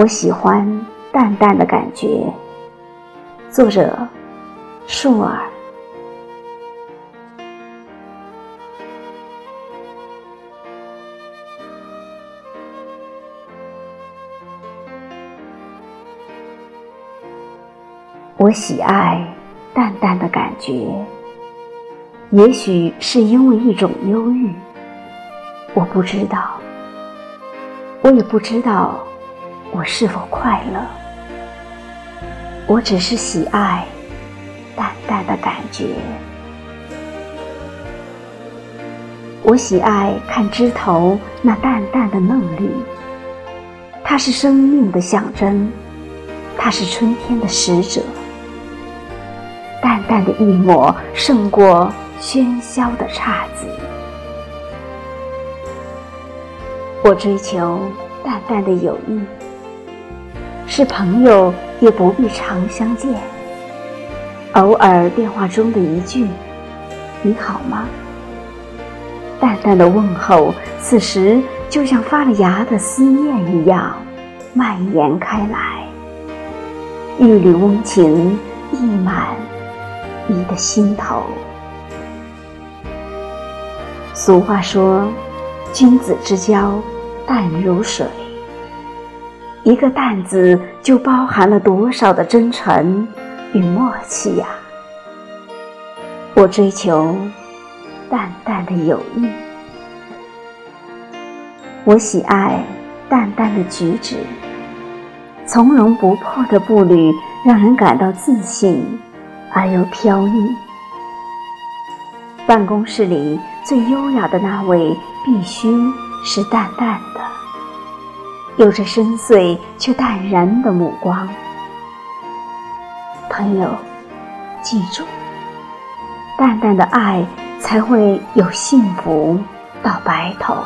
我喜欢淡淡的感觉。作者：树儿。我喜爱淡淡的感觉，也许是因为一种忧郁，我不知道，我也不知道我是否快乐，我只是喜爱淡淡的感觉。我喜爱看枝头那淡淡的嫩绿，它是生命的象征，它是春天的使者。淡淡的一抹胜过喧嚣的姹紫。我追求淡淡的友谊，是朋友也不必常相见，偶尔电话中的一句“你好吗”，淡淡的问候，此时就像发了芽的思念一样蔓延开来，一缕温情溢满。你的心头。俗话说：“君子之交淡如水。”一个“淡”字就包含了多少的真诚与默契呀！我追求淡淡的友谊，我喜爱淡淡的举止，从容不迫的步履让人感到自信。而又飘逸。办公室里最优雅的那位，必须是淡淡的，有着深邃却淡然的目光。朋友，记住，淡淡的爱才会有幸福到白头。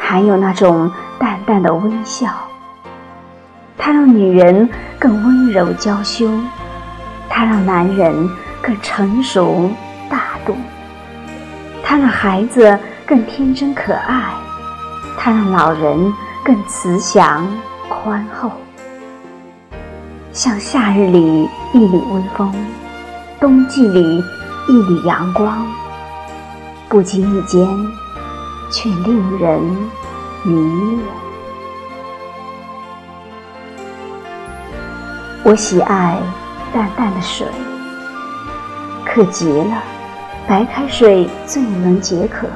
还有那种淡淡的微笑，它让女人更温柔娇羞。它让男人更成熟大度，它让孩子更天真可爱，它让老人更慈祥宽厚。像夏日里一缕微风，冬季里一缕阳光，不经意间却令人迷恋。我喜爱。淡淡的水，可极了。白开水最能解渴，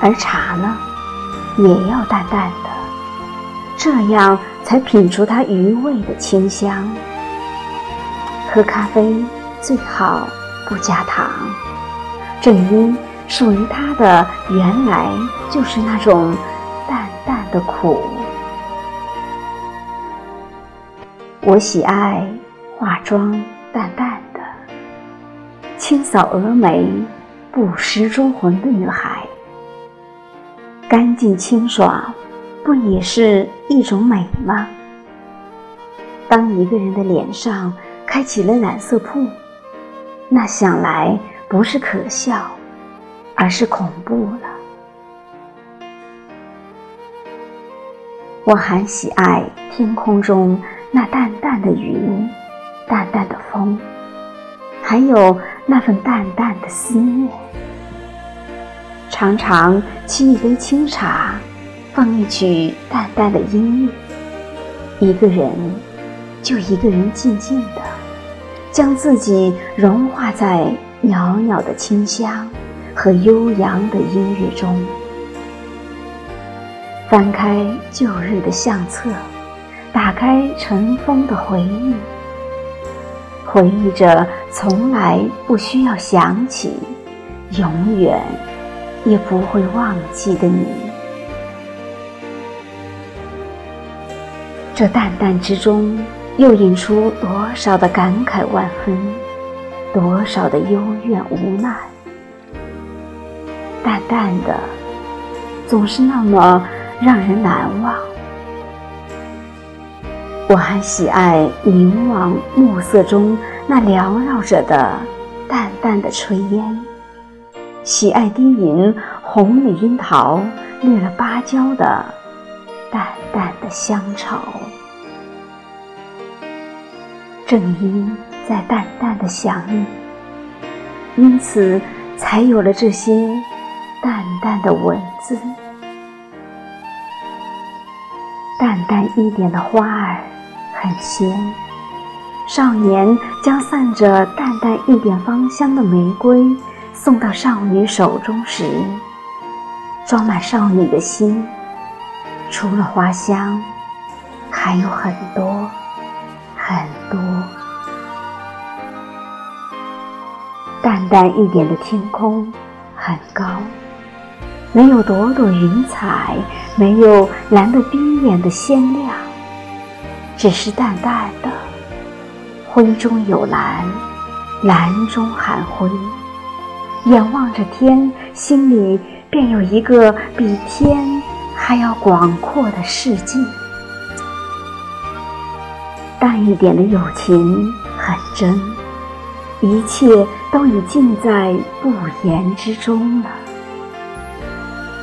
而茶呢，也要淡淡的，这样才品出它余味的清香。喝咖啡最好不加糖，正因属于它的原来就是那种淡淡的苦。我喜爱。化妆淡淡的，清扫蛾眉，不失忠魂的女孩，干净清爽，不也是一种美吗？当一个人的脸上开起了染色铺，那想来不是可笑，而是恐怖了。我还喜爱天空中那淡淡的云。淡淡的风，还有那份淡淡的思念。常常沏一杯清茶，放一曲淡淡的音乐，一个人就一个人静静的，将自己融化在袅袅的清香和悠扬的音乐中。翻开旧日的相册，打开尘封的回忆。回忆着从来不需要想起，永远也不会忘记的你。这淡淡之中，又引出多少的感慨万分，多少的幽怨无奈。淡淡的，总是那么让人难忘。我还喜爱凝望暮色中那缭绕着的淡淡的炊烟，喜爱低吟红里樱桃略了芭蕉的淡淡的的乡愁。正因在淡淡的想你，因此才有了这些淡淡的文字。淡淡一点的花儿很鲜，少年将散着淡淡一点芳香的玫瑰送到少女手中时，装满少女的心，除了花香，还有很多很多。淡淡一点的天空很高。没有朵朵云彩，没有蓝得逼眼的鲜亮，只是淡淡的灰中有蓝，蓝中含灰。眼望着天，心里便有一个比天还要广阔的世界。淡一点的友情很真，一切都已尽在不言之中了。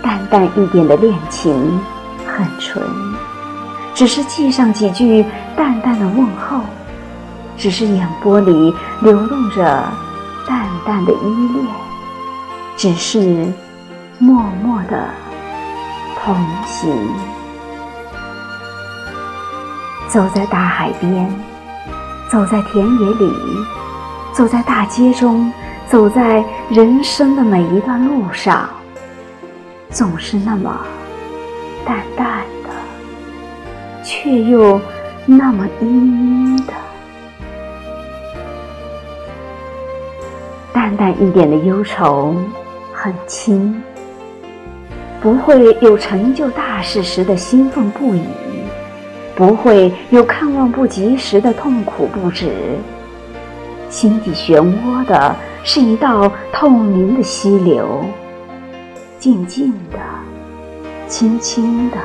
淡淡一点的恋情很纯，只是寄上几句淡淡的问候，只是眼波里流动着淡的依恋，只是默默的同行。走在大海边，走在田野里，走在大街中，走在人生的每一段路上。总是那么淡淡的，却又那么依依的。淡淡一点的忧愁很轻，不会有成就大事时的兴奋不已，不会有看望不及时的痛苦不止。心底漩涡的是一道透明的溪流。静静的，轻轻的，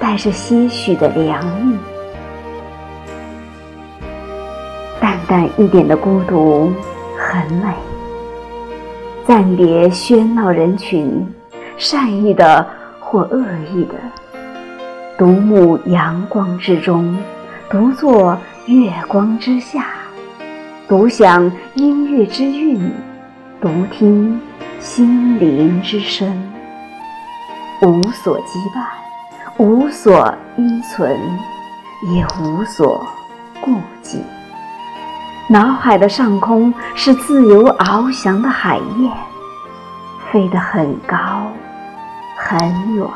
带着些许的凉意。淡淡一点的孤独很美。暂别喧闹人群，善意的或恶意的，独沐阳光之中，独坐月光之下，独享音乐之韵，独听。心灵之声，无所羁绊，无所依存，也无所顾忌。脑海的上空是自由翱翔的海燕，飞得很高很远。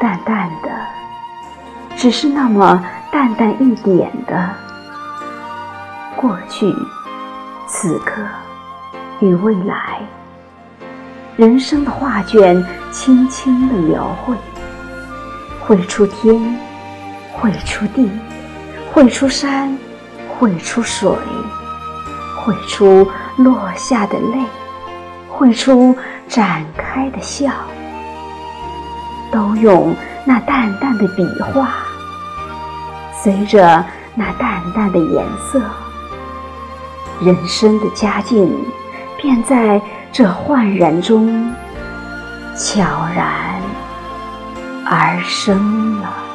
淡淡的，只是那么淡淡一点的过去。此刻与未来，人生的画卷轻轻的描绘，绘出天，绘出地，绘出山，绘出水，绘出落下的泪，绘出展开的笑，都用那淡淡的笔画，随着那淡淡的颜色。人生的佳境，便在这焕然中悄然而生了。